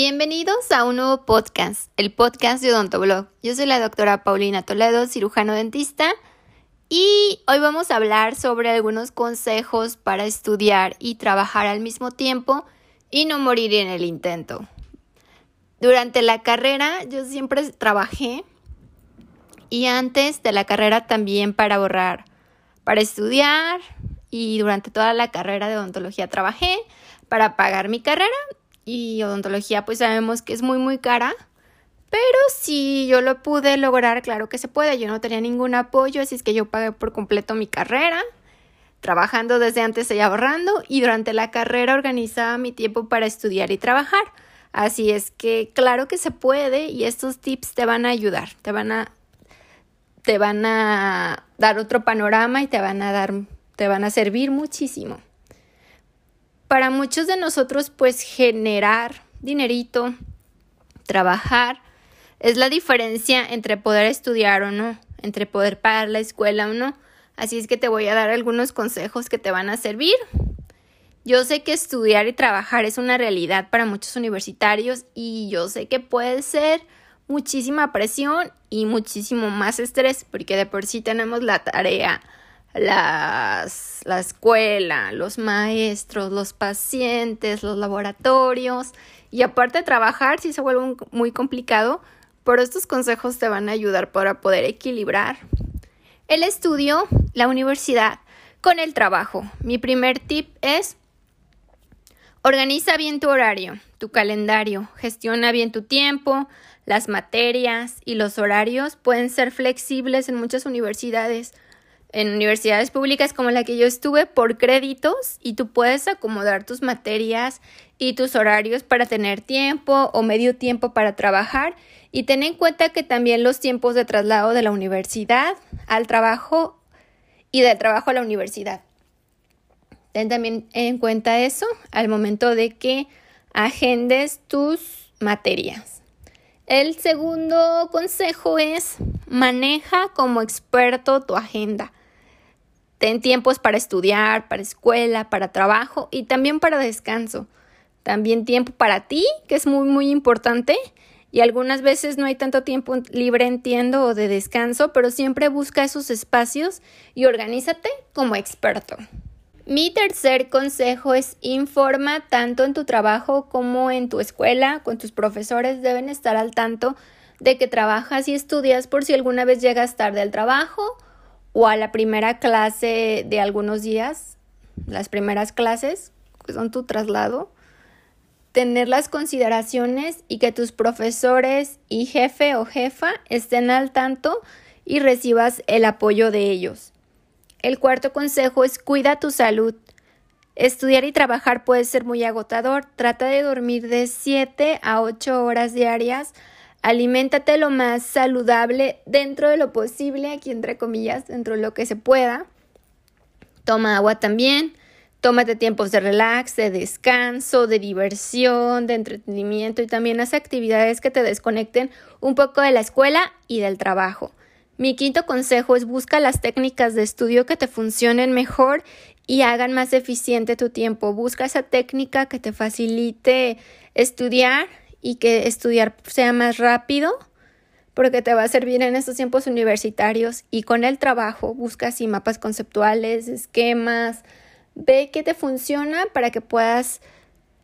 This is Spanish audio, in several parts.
Bienvenidos a un nuevo podcast, el podcast de Odontoblog. Yo soy la doctora Paulina Toledo, cirujano dentista, y hoy vamos a hablar sobre algunos consejos para estudiar y trabajar al mismo tiempo y no morir en el intento. Durante la carrera yo siempre trabajé y antes de la carrera también para ahorrar, para estudiar y durante toda la carrera de odontología trabajé para pagar mi carrera y odontología pues sabemos que es muy muy cara, pero si yo lo pude lograr, claro que se puede, yo no tenía ningún apoyo, así es que yo pagué por completo mi carrera, trabajando desde antes y ahorrando y durante la carrera organizaba mi tiempo para estudiar y trabajar. Así es que claro que se puede y estos tips te van a ayudar, te van a te van a dar otro panorama y te van a dar te van a servir muchísimo para muchos de nosotros, pues generar dinerito, trabajar, es la diferencia entre poder estudiar o no, entre poder pagar la escuela o no. Así es que te voy a dar algunos consejos que te van a servir. Yo sé que estudiar y trabajar es una realidad para muchos universitarios y yo sé que puede ser muchísima presión y muchísimo más estrés porque de por sí tenemos la tarea las, la escuela, los maestros, los pacientes, los laboratorios y aparte trabajar si se vuelve muy complicado, pero estos consejos te van a ayudar para poder equilibrar el estudio, la universidad con el trabajo. Mi primer tip es organiza bien tu horario, tu calendario, gestiona bien tu tiempo, las materias y los horarios pueden ser flexibles en muchas universidades en universidades públicas como la que yo estuve por créditos y tú puedes acomodar tus materias y tus horarios para tener tiempo o medio tiempo para trabajar y ten en cuenta que también los tiempos de traslado de la universidad al trabajo y del trabajo a la universidad. Ten también en cuenta eso al momento de que agendes tus materias. El segundo consejo es maneja como experto tu agenda. Ten tiempos para estudiar, para escuela, para trabajo y también para descanso. También tiempo para ti, que es muy, muy importante. Y algunas veces no hay tanto tiempo libre, entiendo, o de descanso, pero siempre busca esos espacios y organízate como experto. Mi tercer consejo es informa tanto en tu trabajo como en tu escuela, con tus profesores deben estar al tanto de que trabajas y estudias por si alguna vez llegas tarde al trabajo o a la primera clase de algunos días, las primeras clases, que son tu traslado, tener las consideraciones y que tus profesores y jefe o jefa estén al tanto y recibas el apoyo de ellos. El cuarto consejo es cuida tu salud. Estudiar y trabajar puede ser muy agotador. Trata de dormir de 7 a 8 horas diarias Aliméntate lo más saludable dentro de lo posible, aquí entre comillas, dentro de lo que se pueda. Toma agua también. Tómate tiempos de relax, de descanso, de diversión, de entretenimiento y también haz actividades que te desconecten un poco de la escuela y del trabajo. Mi quinto consejo es busca las técnicas de estudio que te funcionen mejor y hagan más eficiente tu tiempo. Busca esa técnica que te facilite estudiar y que estudiar sea más rápido porque te va a servir en estos tiempos universitarios y con el trabajo busca así mapas conceptuales, esquemas, ve qué te funciona para que puedas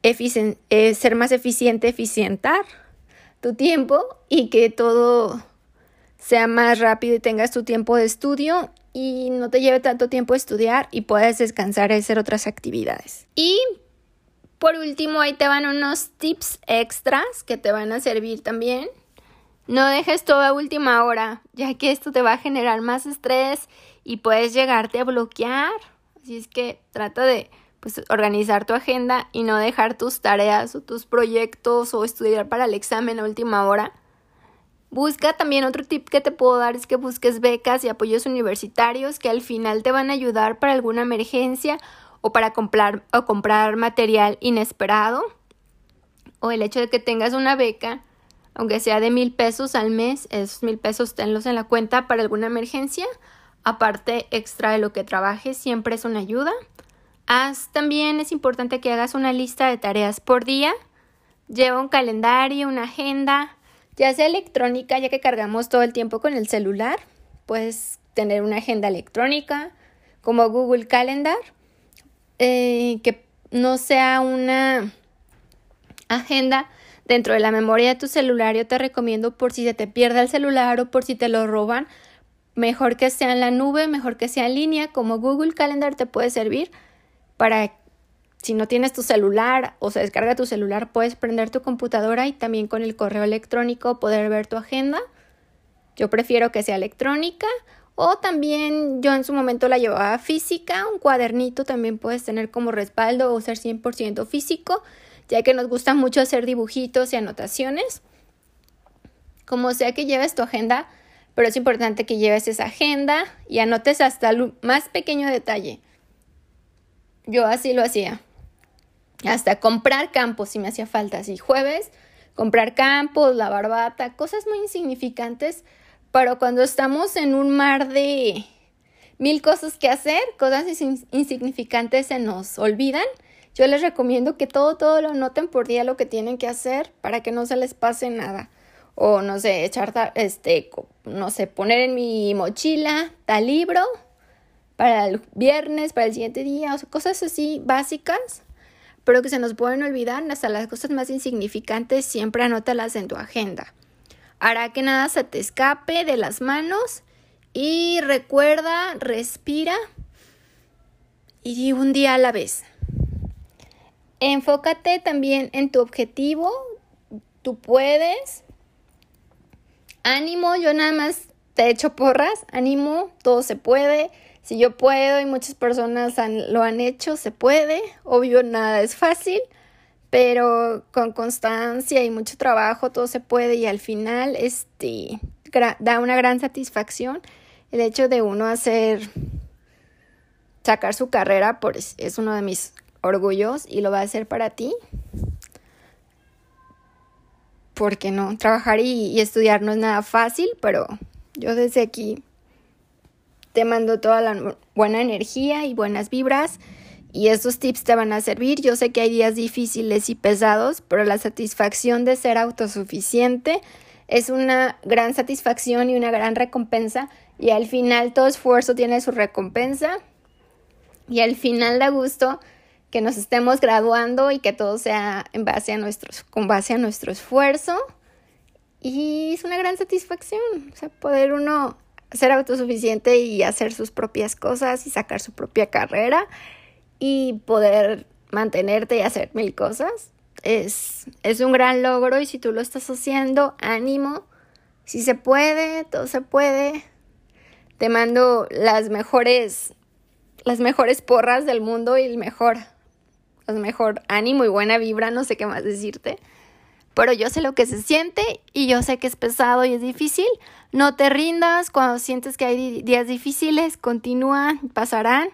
eh, ser más eficiente, eficientar tu tiempo y que todo sea más rápido y tengas tu tiempo de estudio y no te lleve tanto tiempo estudiar y puedas descansar y hacer otras actividades. Y por último, ahí te van unos tips extras que te van a servir también. No dejes todo a última hora, ya que esto te va a generar más estrés y puedes llegarte a bloquear. Así es que trata de pues, organizar tu agenda y no dejar tus tareas o tus proyectos o estudiar para el examen a última hora. Busca también otro tip que te puedo dar es que busques becas y apoyos universitarios que al final te van a ayudar para alguna emergencia o para comprar, o comprar material inesperado, o el hecho de que tengas una beca, aunque sea de mil pesos al mes, esos mil pesos tenlos en la cuenta para alguna emergencia, aparte extra de lo que trabajes, siempre es una ayuda. Haz, también es importante que hagas una lista de tareas por día, Lleva un calendario, una agenda, ya sea electrónica, ya que cargamos todo el tiempo con el celular. Puedes tener una agenda electrónica como Google Calendar, eh, que no sea una agenda dentro de la memoria de tu celular. Yo te recomiendo por si se te pierde el celular o por si te lo roban, mejor que sea en la nube, mejor que sea en línea, como Google Calendar te puede servir para si no tienes tu celular o se descarga tu celular, puedes prender tu computadora y también con el correo electrónico poder ver tu agenda. Yo prefiero que sea electrónica o también yo en su momento la llevaba física, un cuadernito también puedes tener como respaldo o ser 100% físico, ya que nos gusta mucho hacer dibujitos y anotaciones. Como sea que lleves tu agenda, pero es importante que lleves esa agenda y anotes hasta el más pequeño detalle. Yo así lo hacía. Hasta comprar campos si me hacía falta. Así jueves, comprar campos, la barbata, cosas muy insignificantes. Pero cuando estamos en un mar de mil cosas que hacer, cosas insignificantes se nos olvidan. Yo les recomiendo que todo, todo lo anoten por día lo que tienen que hacer para que no se les pase nada. O no sé, echar, este, no sé, poner en mi mochila tal libro para el viernes, para el siguiente día, o sea, cosas así básicas pero que se nos pueden olvidar, hasta las cosas más insignificantes siempre anótalas en tu agenda. Hará que nada se te escape de las manos y recuerda, respira y un día a la vez. Enfócate también en tu objetivo, tú puedes. Ánimo, yo nada más te echo porras, ánimo, todo se puede. Si yo puedo y muchas personas lo han hecho, se puede. Obvio, nada es fácil, pero con constancia y mucho trabajo todo se puede y al final este, da una gran satisfacción el hecho de uno hacer, sacar su carrera, pues es uno de mis orgullos y lo va a hacer para ti. Porque no, trabajar y estudiar no es nada fácil, pero yo desde aquí te mando toda la buena energía y buenas vibras y estos tips te van a servir. Yo sé que hay días difíciles y pesados, pero la satisfacción de ser autosuficiente es una gran satisfacción y una gran recompensa y al final todo esfuerzo tiene su recompensa y al final da gusto que nos estemos graduando y que todo sea en base a nuestros, con base a nuestro esfuerzo. Y es una gran satisfacción, o poder uno ser autosuficiente y hacer sus propias cosas y sacar su propia carrera y poder mantenerte y hacer mil cosas. Es, es un gran logro y si tú lo estás haciendo, ánimo. Si se puede, todo se puede. Te mando las mejores, las mejores porras del mundo y el mejor, el mejor ánimo y buena vibra, no sé qué más decirte pero yo sé lo que se siente y yo sé que es pesado y es difícil. No te rindas cuando sientes que hay días difíciles, continúa, pasarán.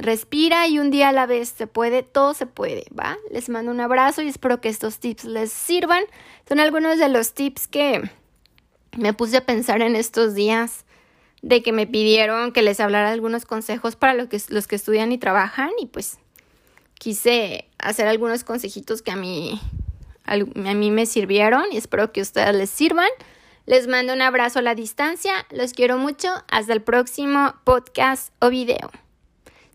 Respira y un día a la vez se puede, todo se puede, ¿va? Les mando un abrazo y espero que estos tips les sirvan. Son algunos de los tips que me puse a pensar en estos días de que me pidieron que les hablara algunos consejos para los que, los que estudian y trabajan y pues quise hacer algunos consejitos que a mí a mí me sirvieron y espero que a ustedes les sirvan. Les mando un abrazo a la distancia, los quiero mucho, hasta el próximo podcast o video.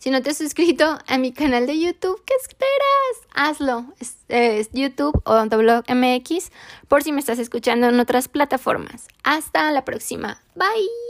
Si no te has suscrito a mi canal de YouTube, ¿qué esperas? Hazlo. Es, YouTube o Blog MX por si me estás escuchando en otras plataformas. Hasta la próxima. Bye.